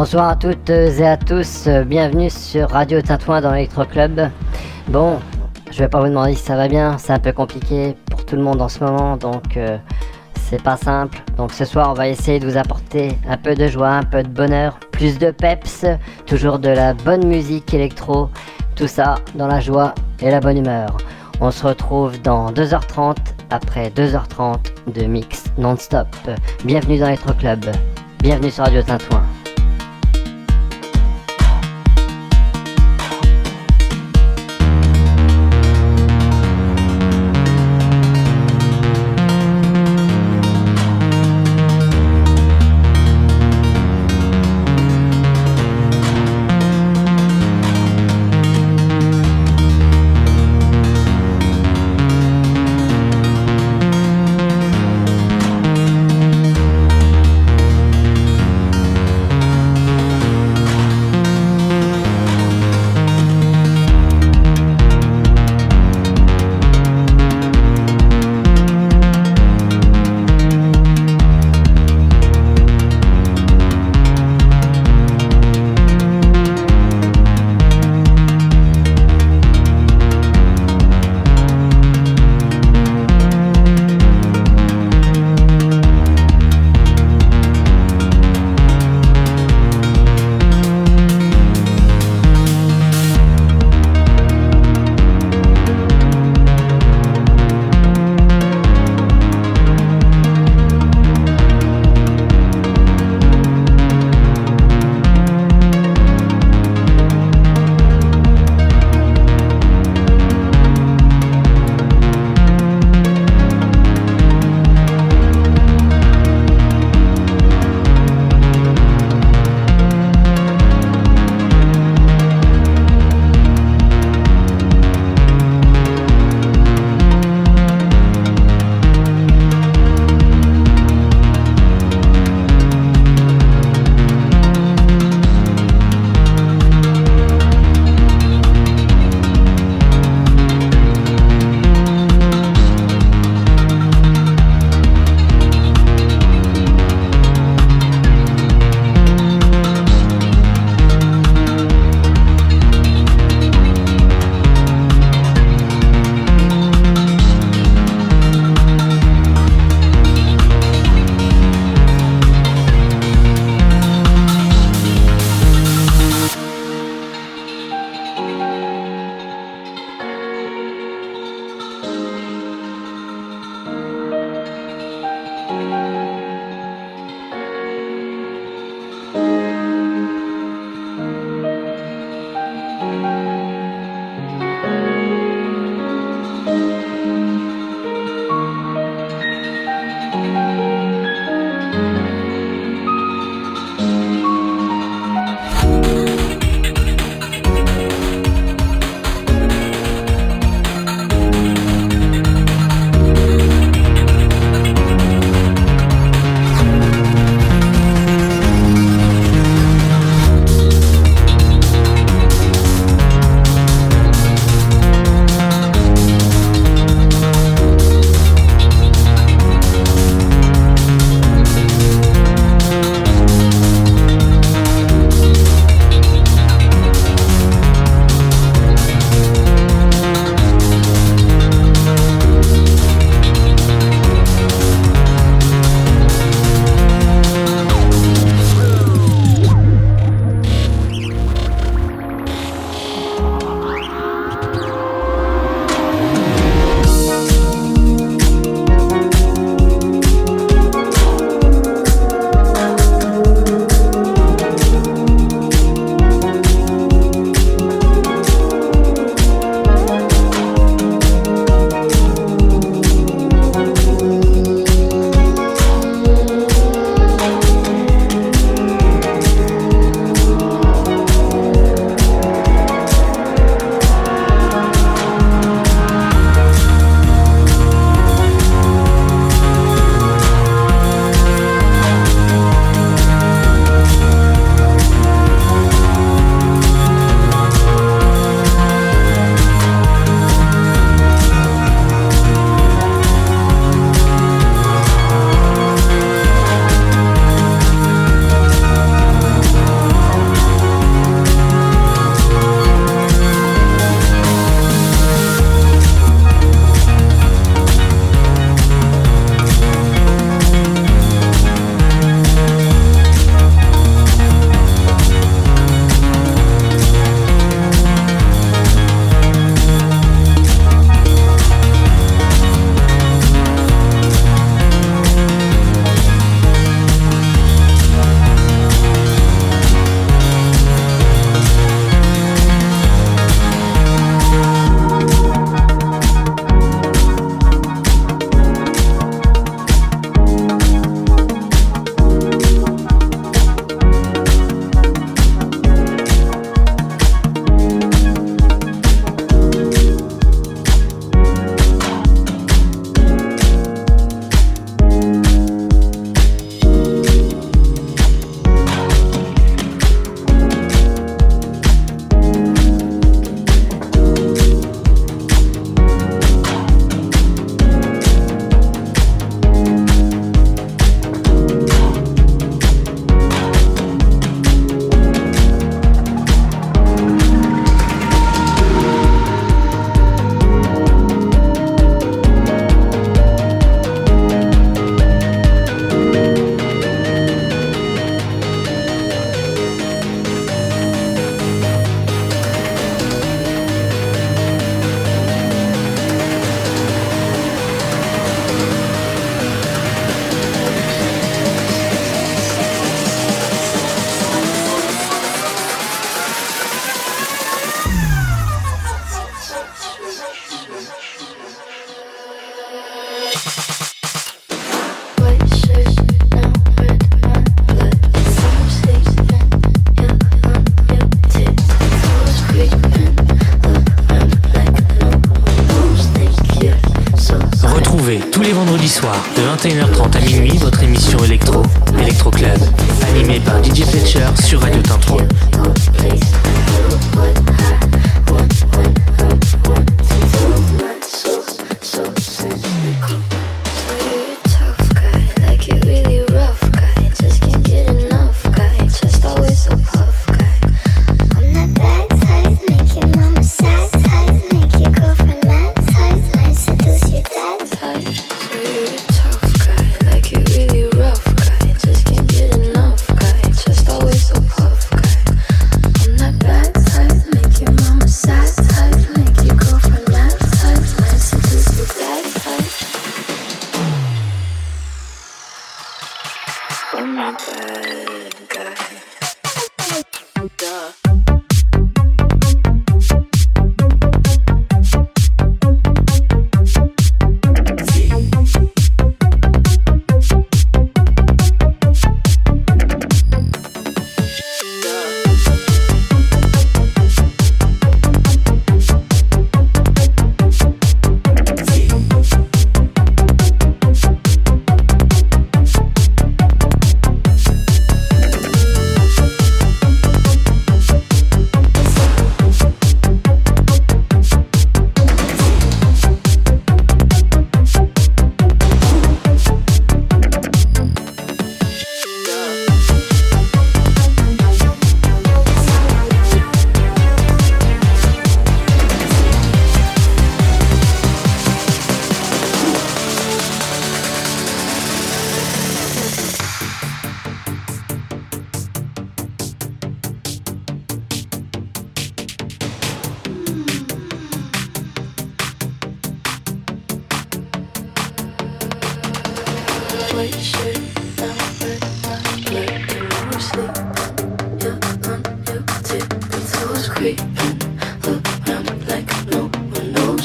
Bonsoir à toutes et à tous, bienvenue sur Radio Tintouin dans l'Electro Club. Bon, je vais pas vous demander si ça va bien, c'est un peu compliqué pour tout le monde en ce moment, donc euh, c'est pas simple. Donc ce soir, on va essayer de vous apporter un peu de joie, un peu de bonheur, plus de peps, toujours de la bonne musique électro, tout ça dans la joie et la bonne humeur. On se retrouve dans 2h30 après 2h30 de mix non-stop. Bienvenue dans l'Electro Club, bienvenue sur Radio Tintouin.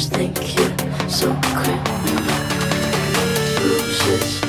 Thank you so criminal. Bruises.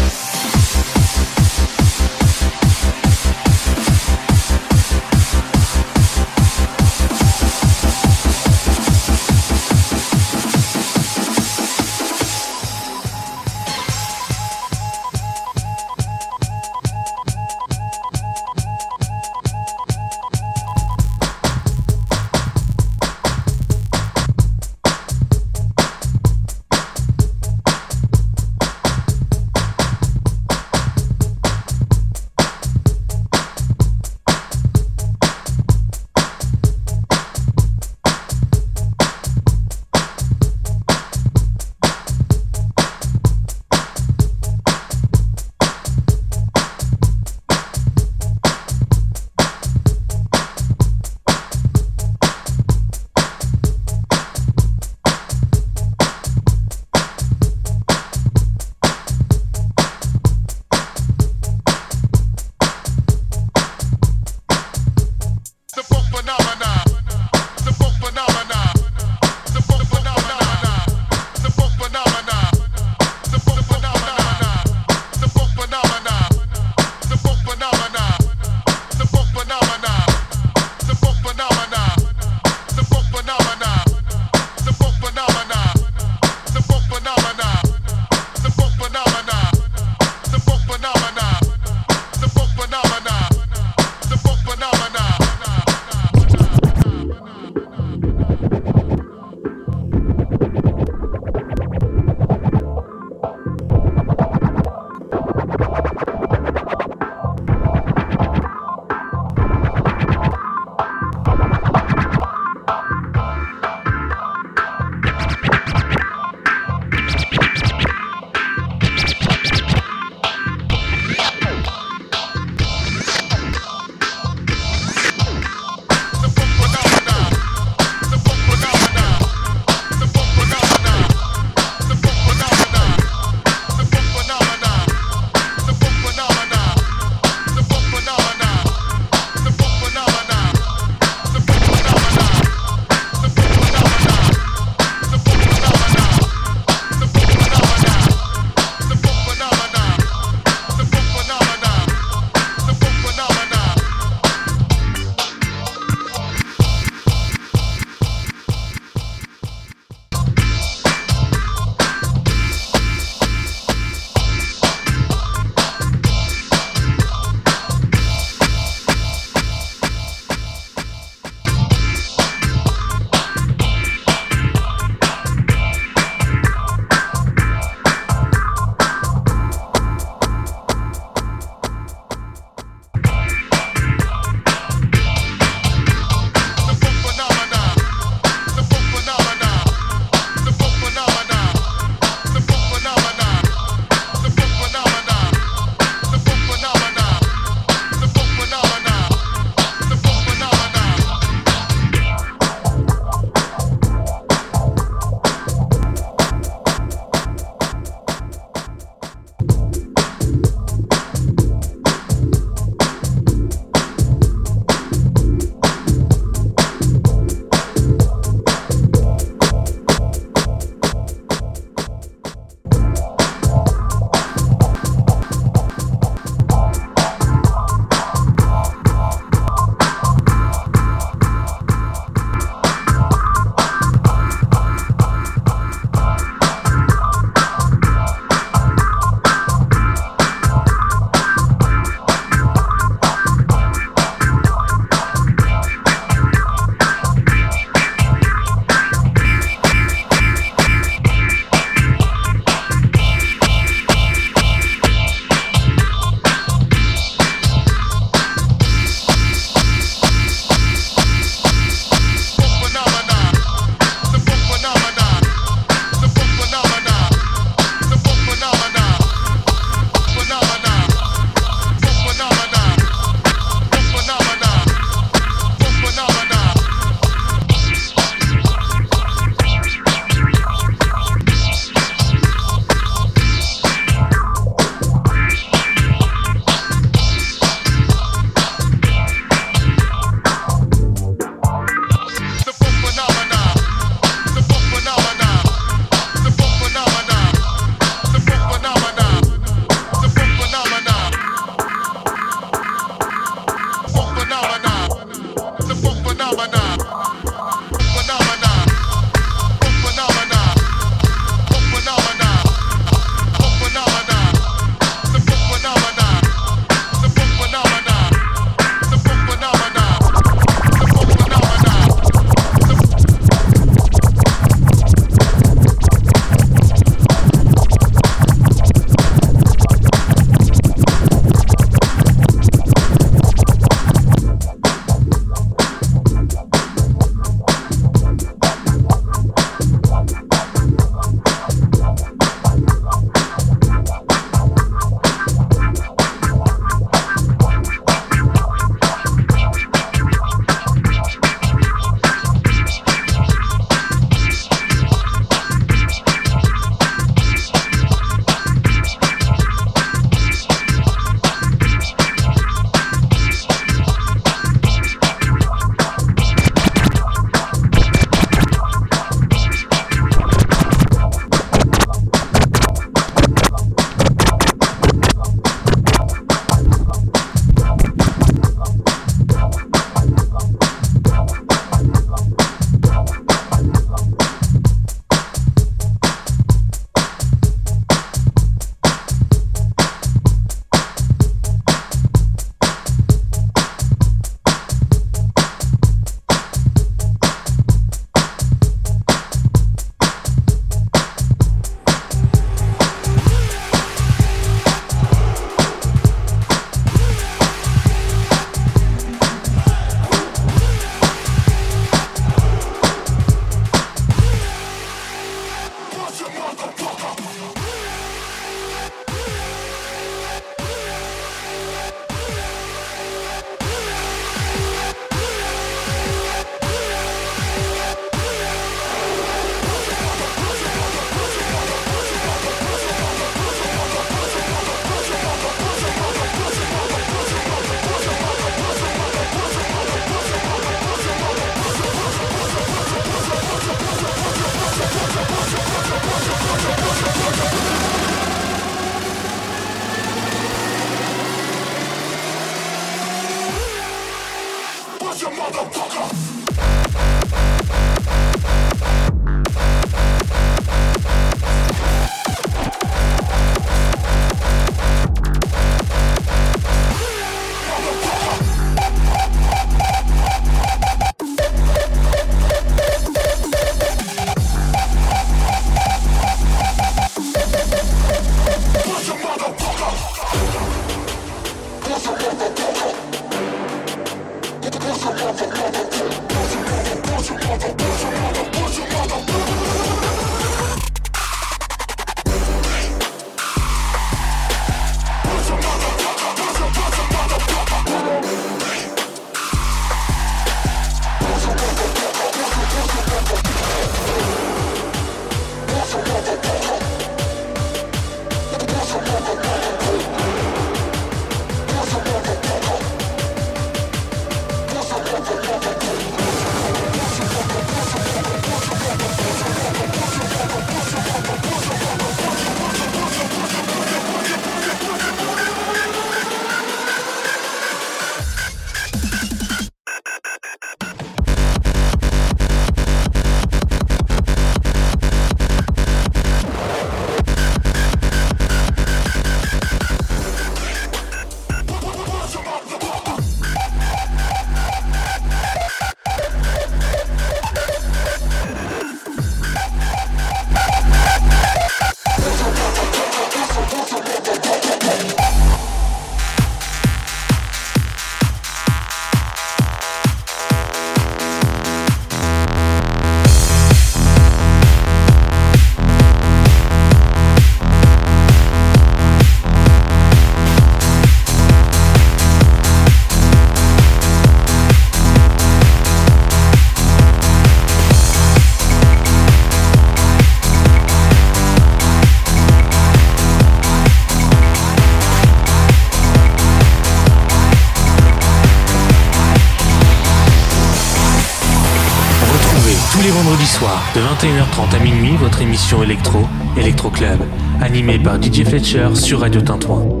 De 21h30 à minuit, votre émission électro, Electro Club, animée par DJ Fletcher sur Radio Tintouin.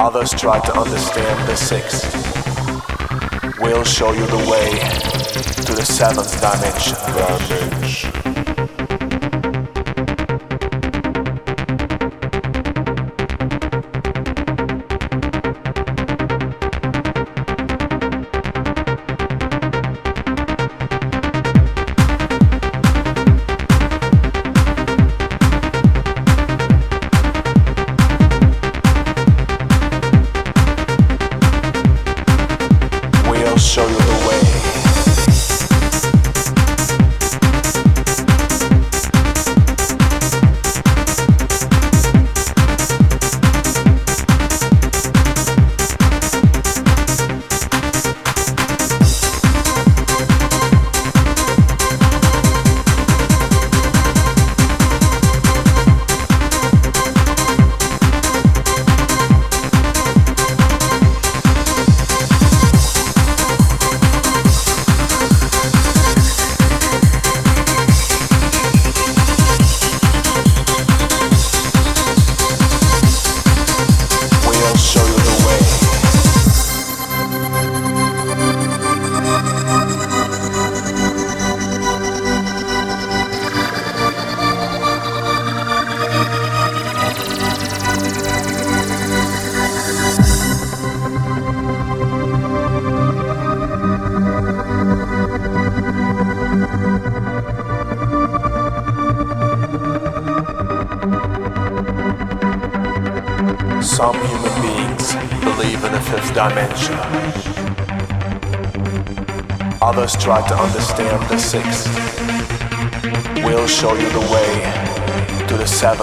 Others try to understand the sixth. We'll show you the way to the seventh dimension. dimension.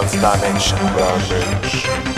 Transdimension Brown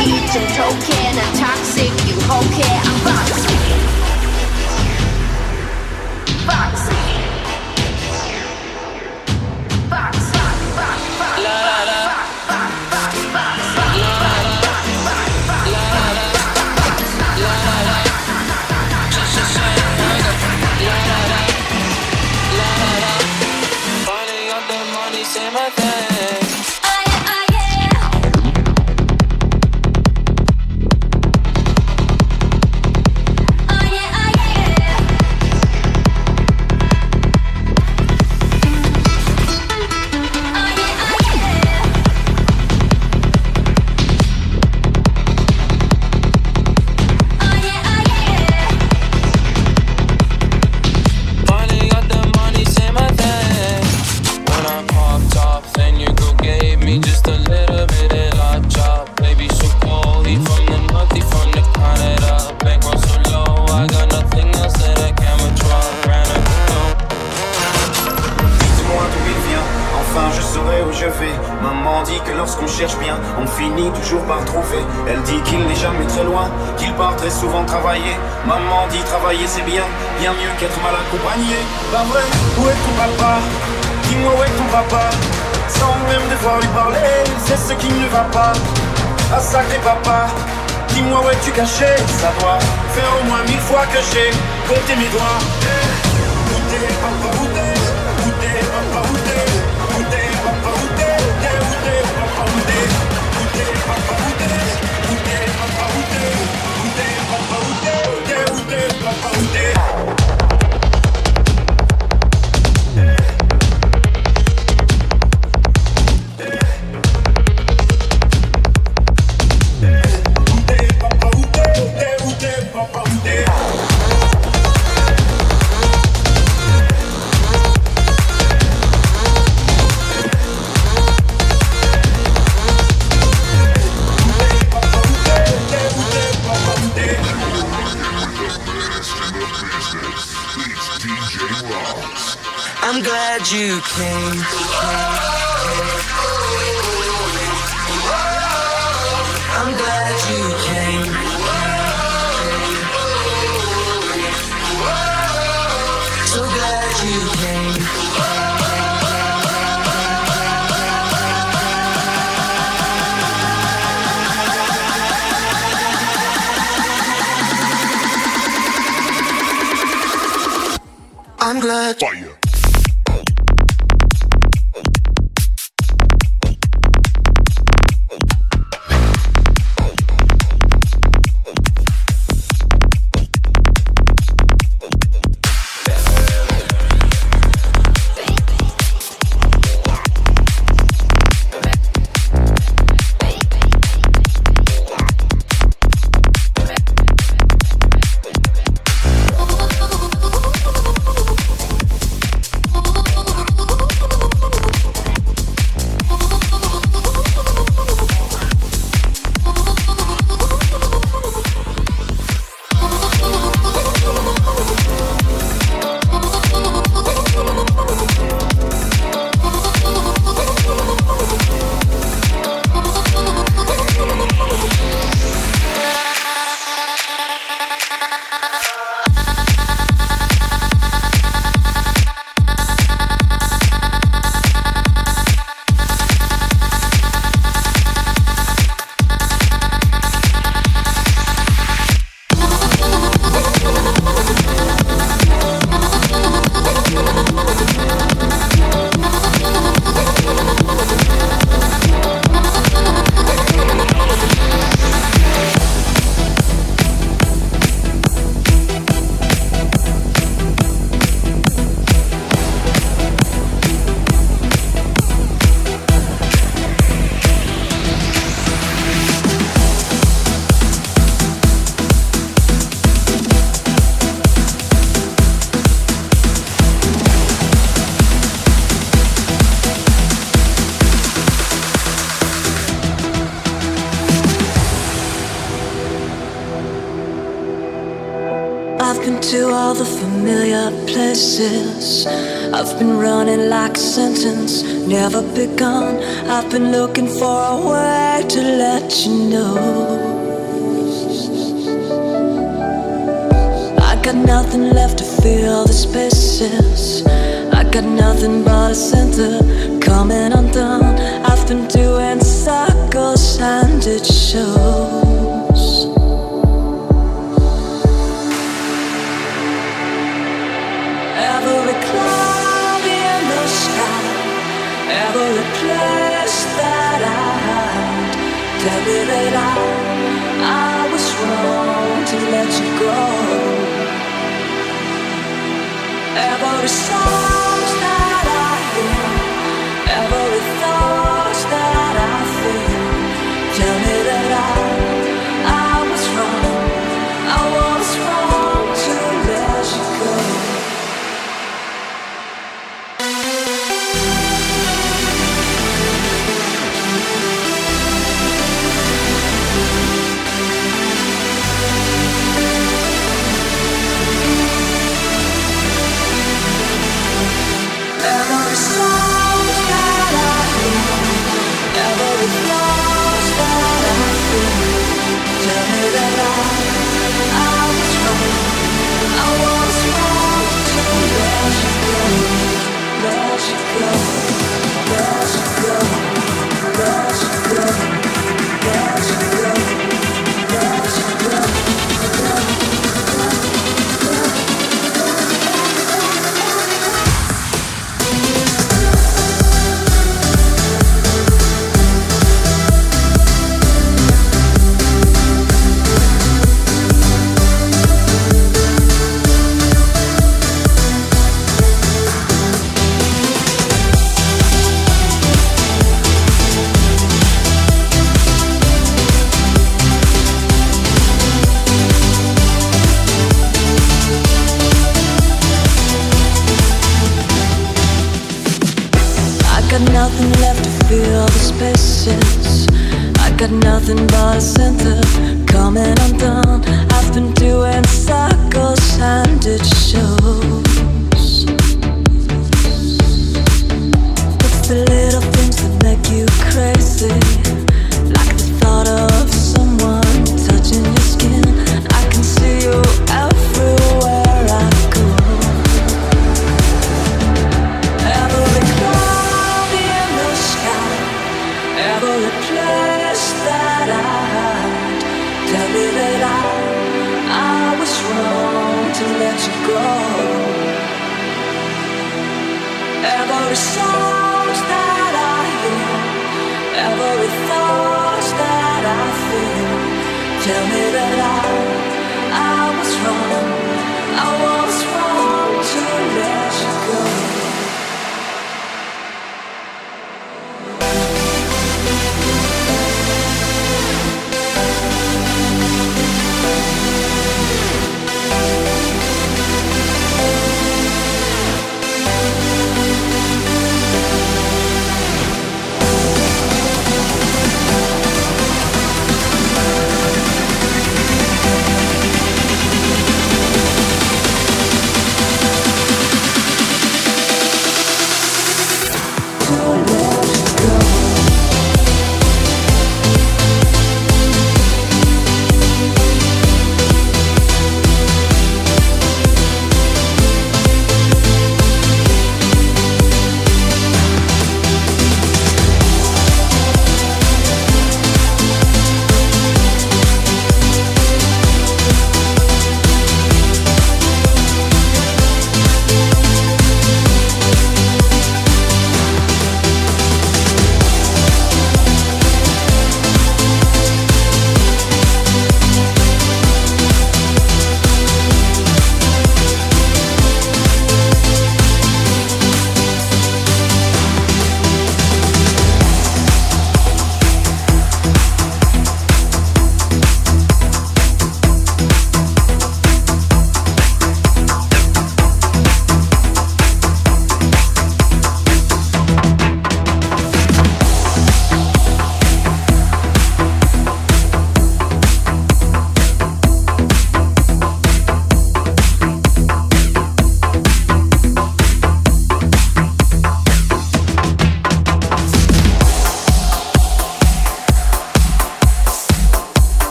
I'm toxic, you whole I'm boxy. Boxy.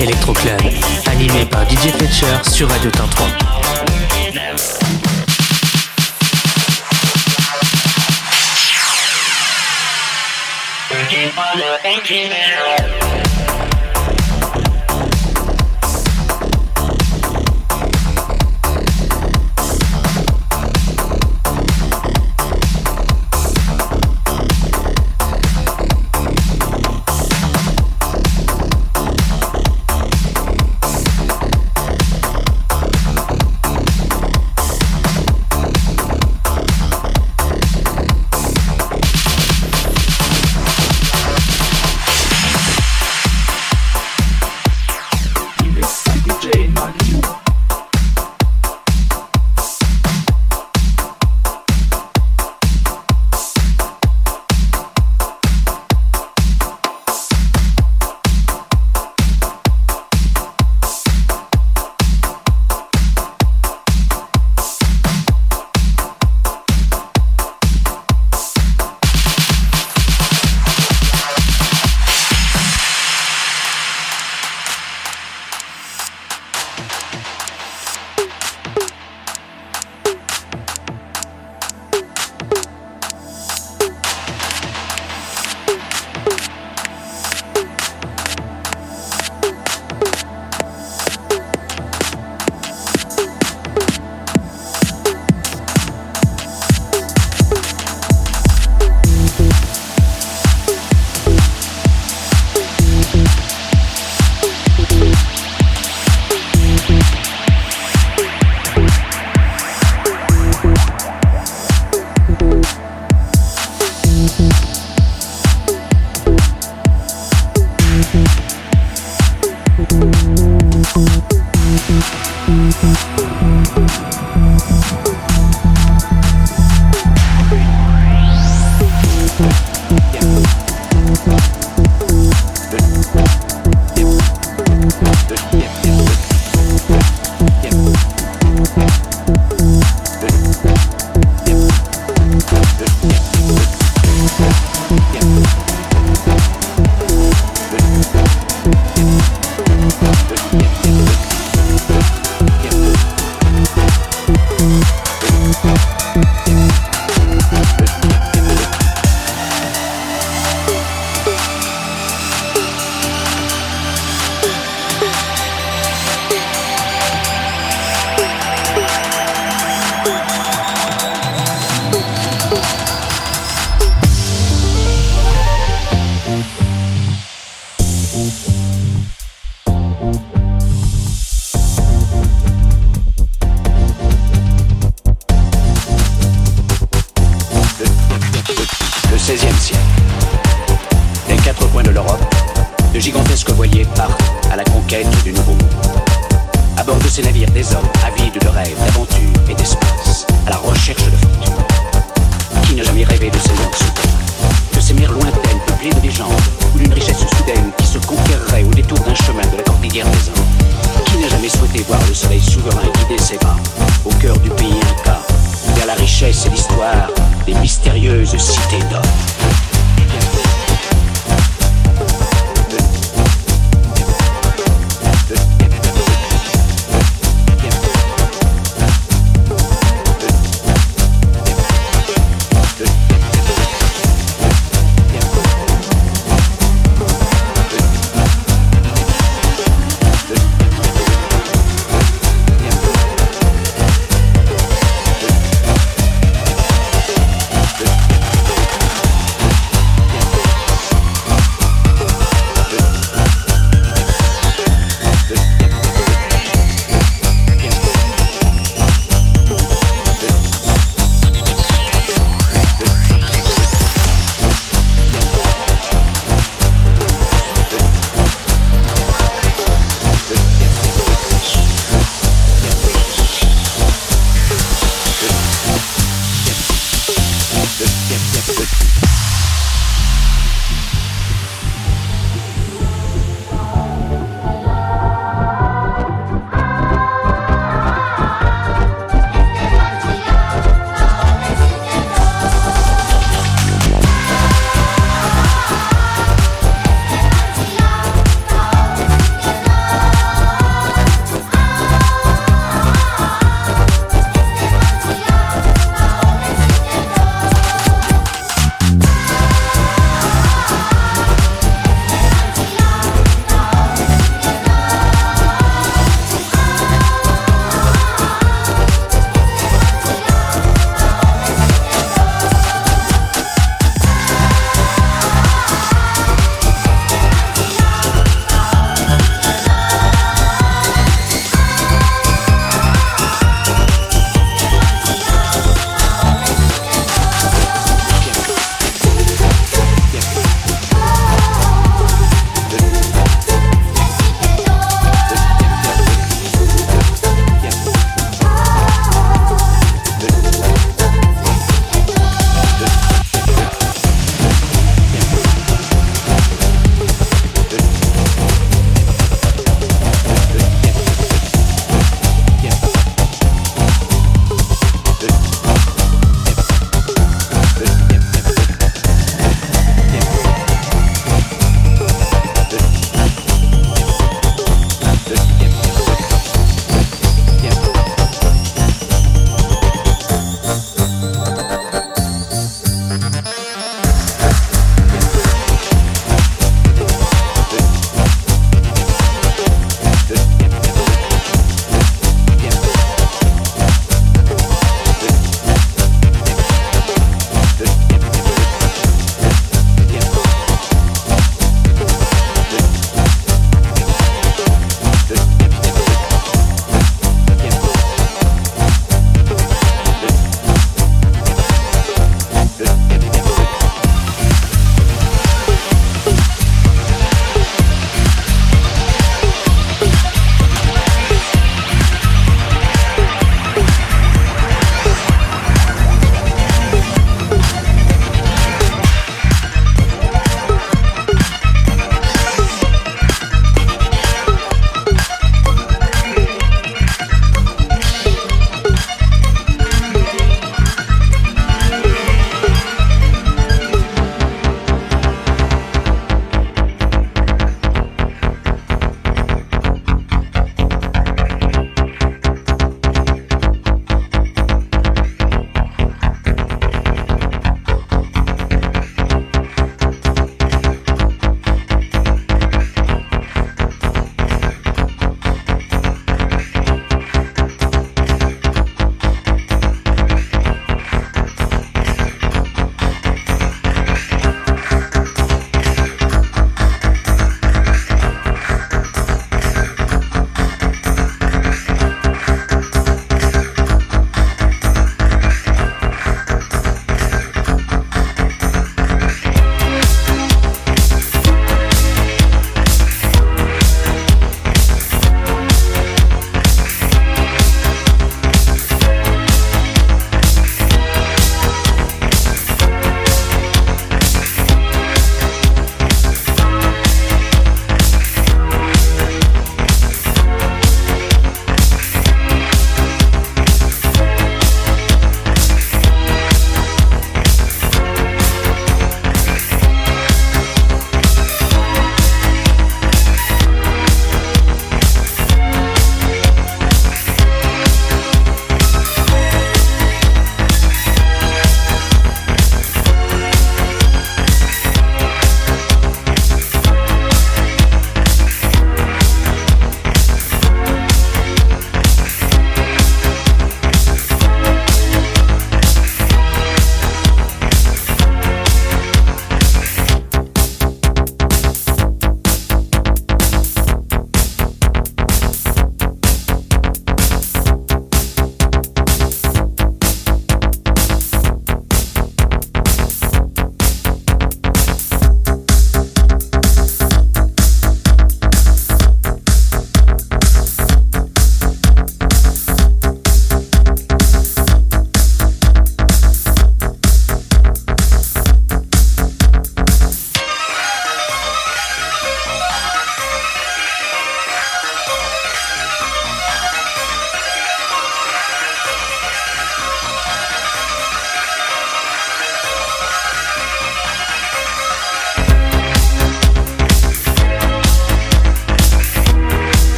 Electro, Club, animé par DJ Fletcher sur Radio Tintron. Keep on looking, keep it up.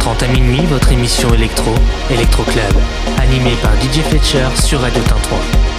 21h30 à minuit votre émission électro, Electro Club, animée par DJ Fletcher sur Radio Tintouin.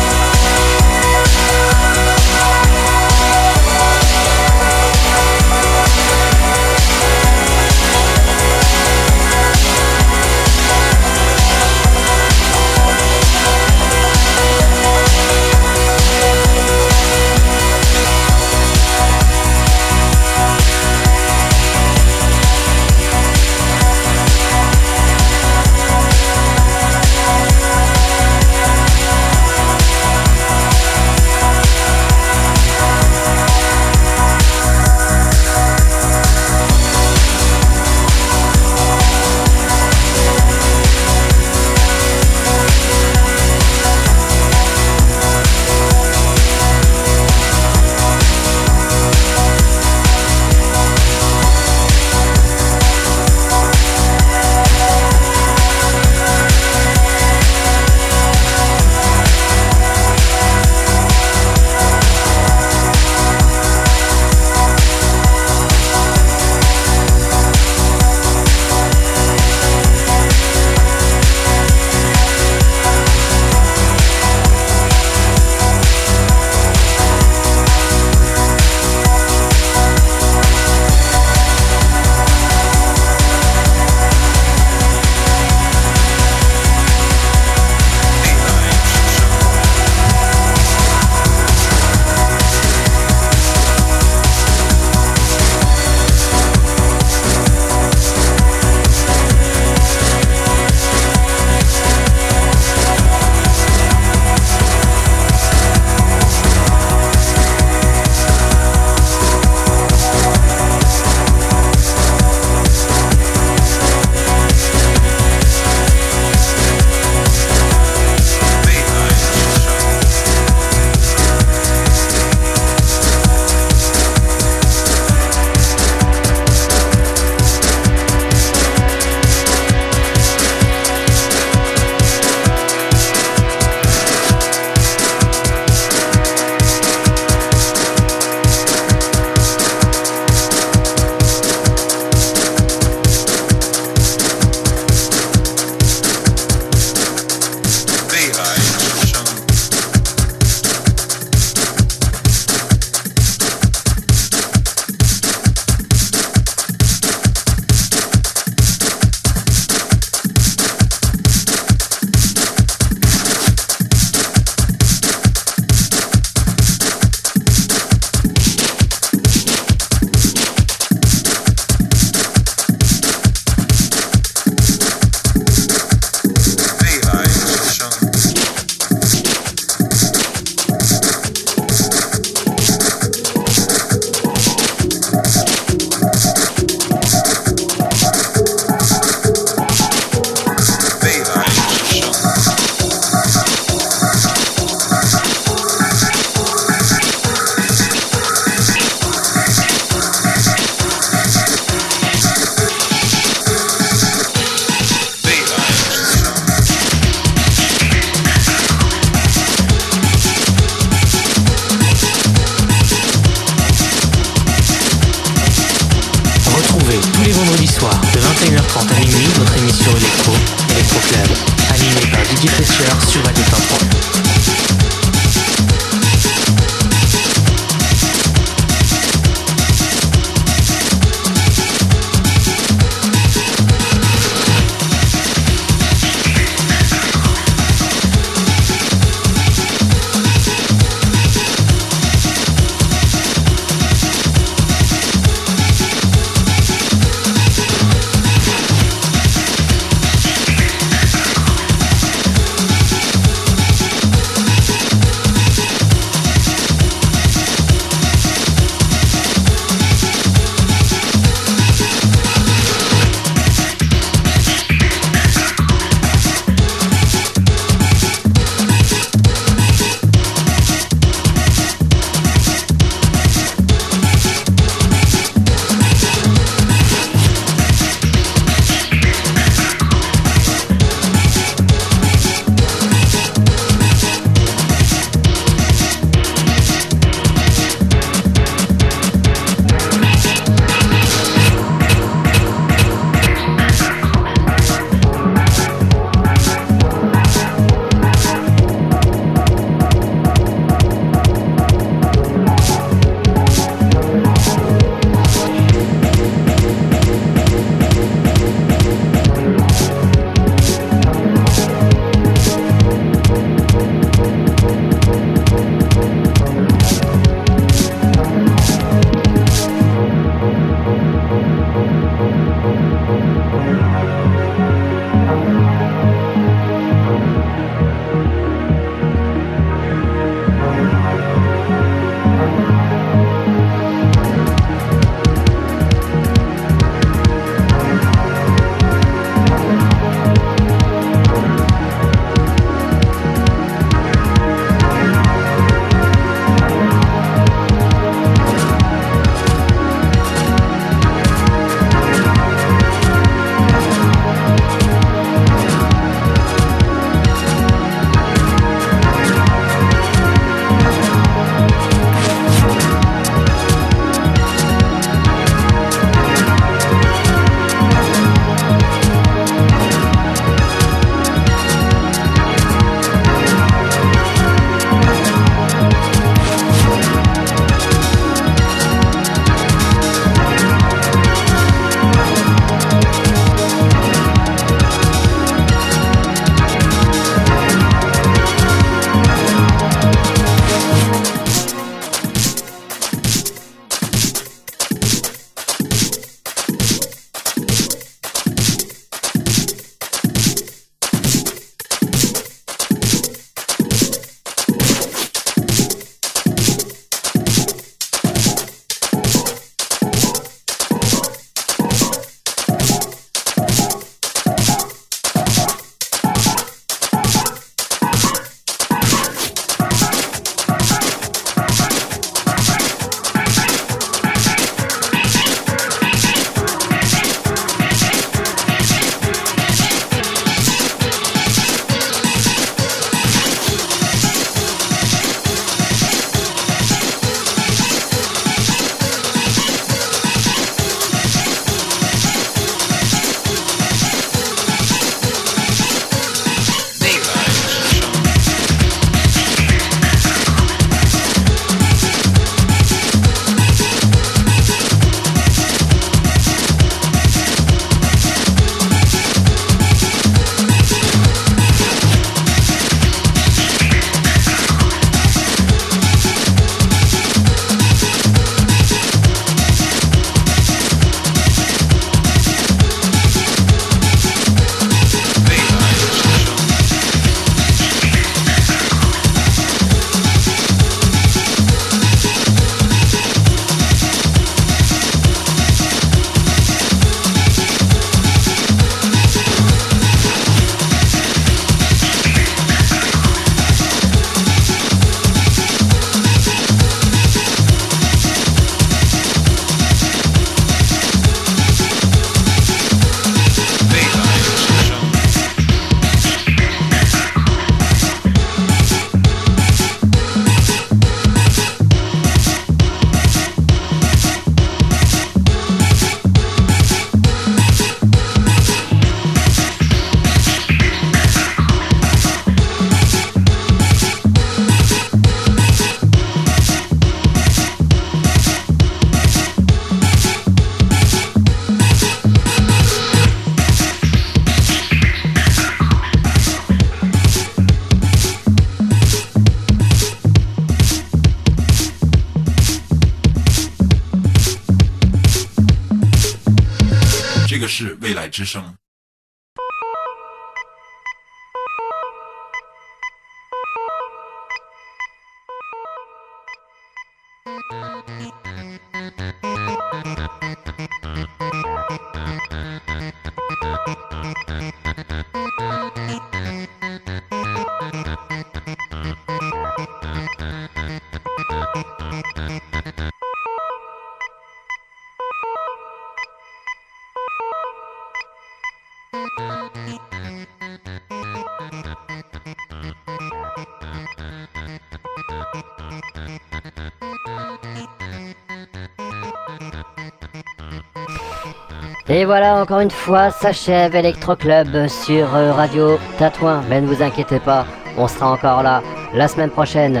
Et voilà, encore une fois, s'achève Electro Club sur euh, Radio Tatouin. Mais ne vous inquiétez pas, on sera encore là la semaine prochaine.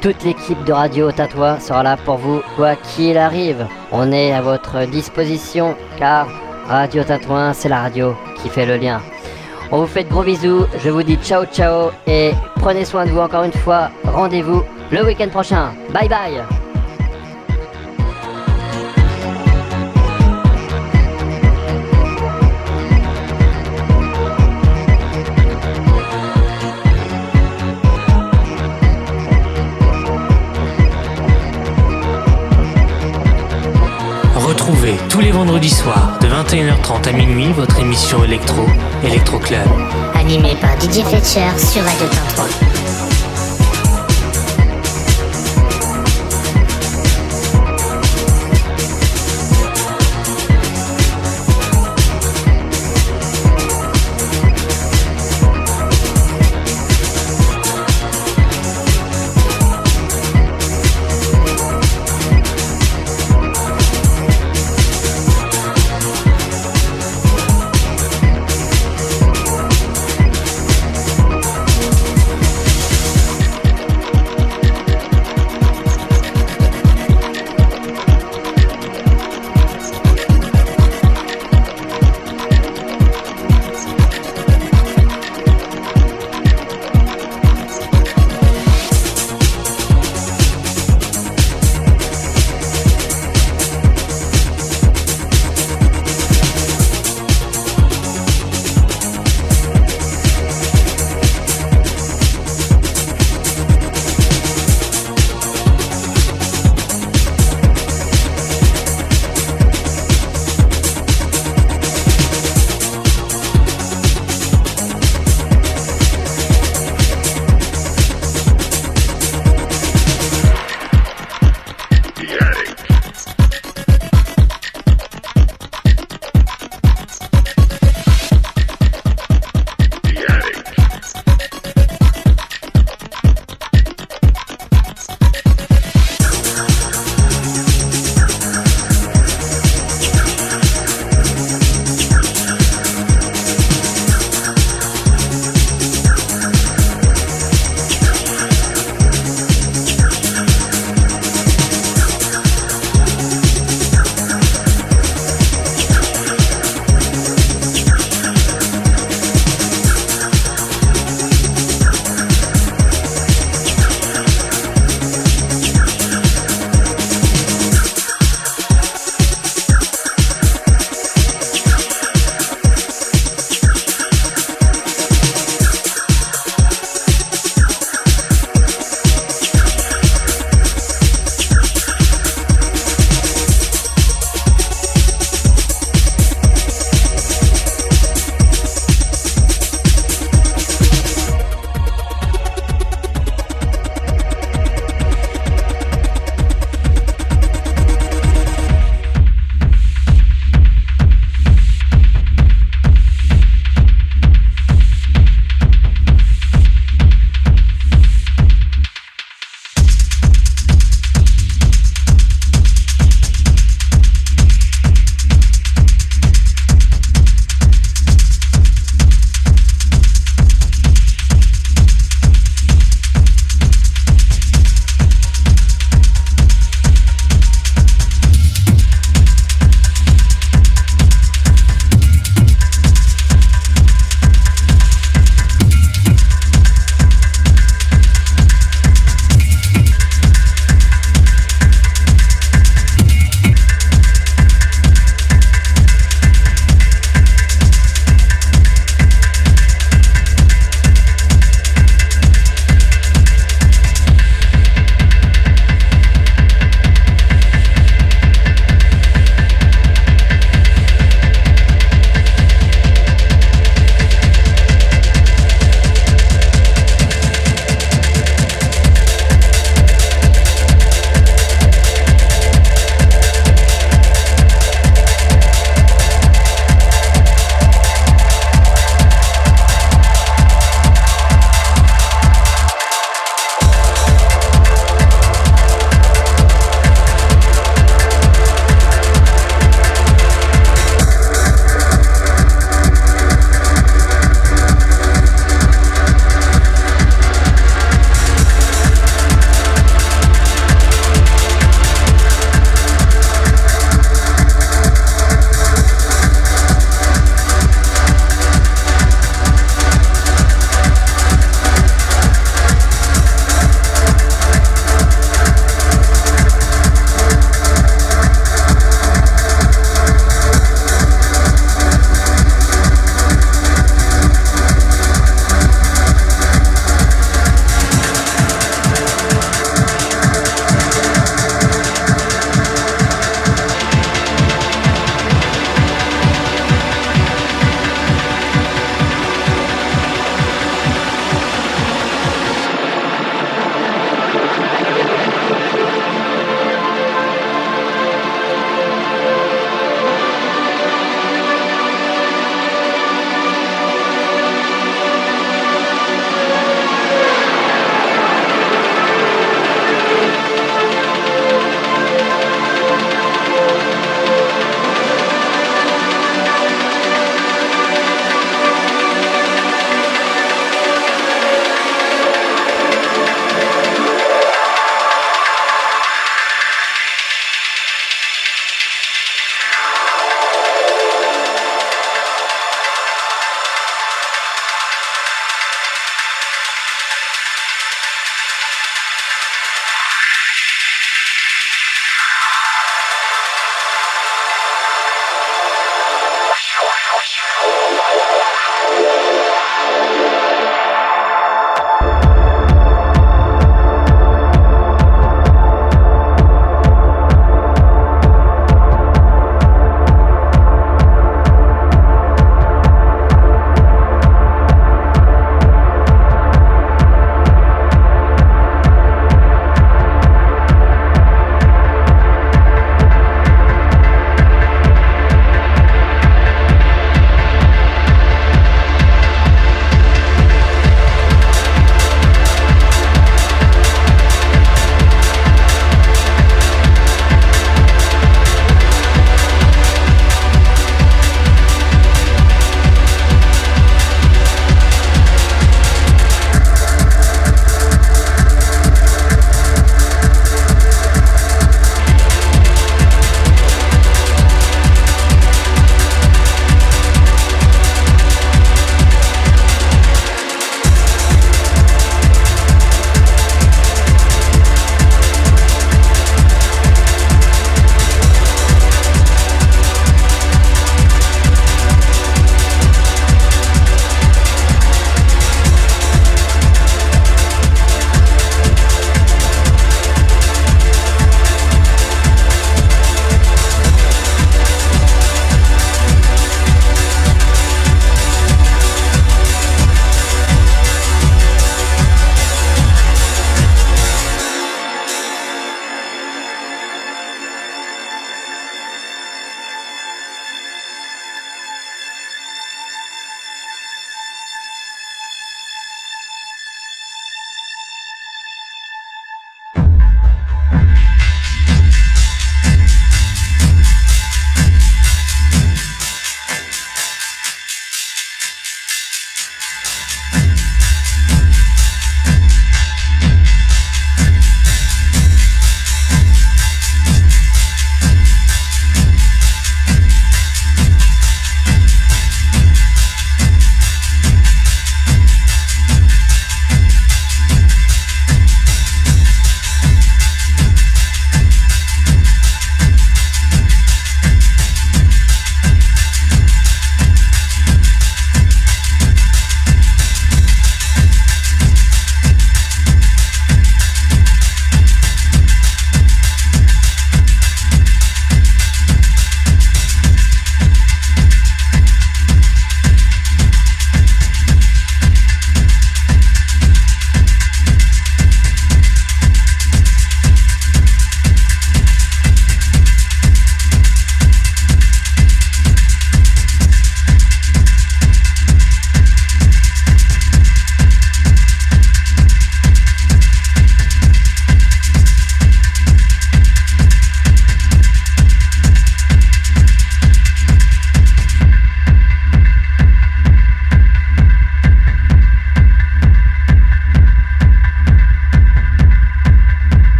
Toute l'équipe de Radio Tatouin sera là pour vous, quoi qu'il arrive. On est à votre disposition, car Radio Tatouin, c'est la radio qui fait le lien. On vous fait de gros bisous, je vous dis ciao ciao et prenez soin de vous encore une fois. Rendez-vous le week-end prochain. Bye bye tous les vendredis soirs de 21h30 à minuit votre émission électro, Electro Club. Animé par DJ Fletcher sur Radio 23.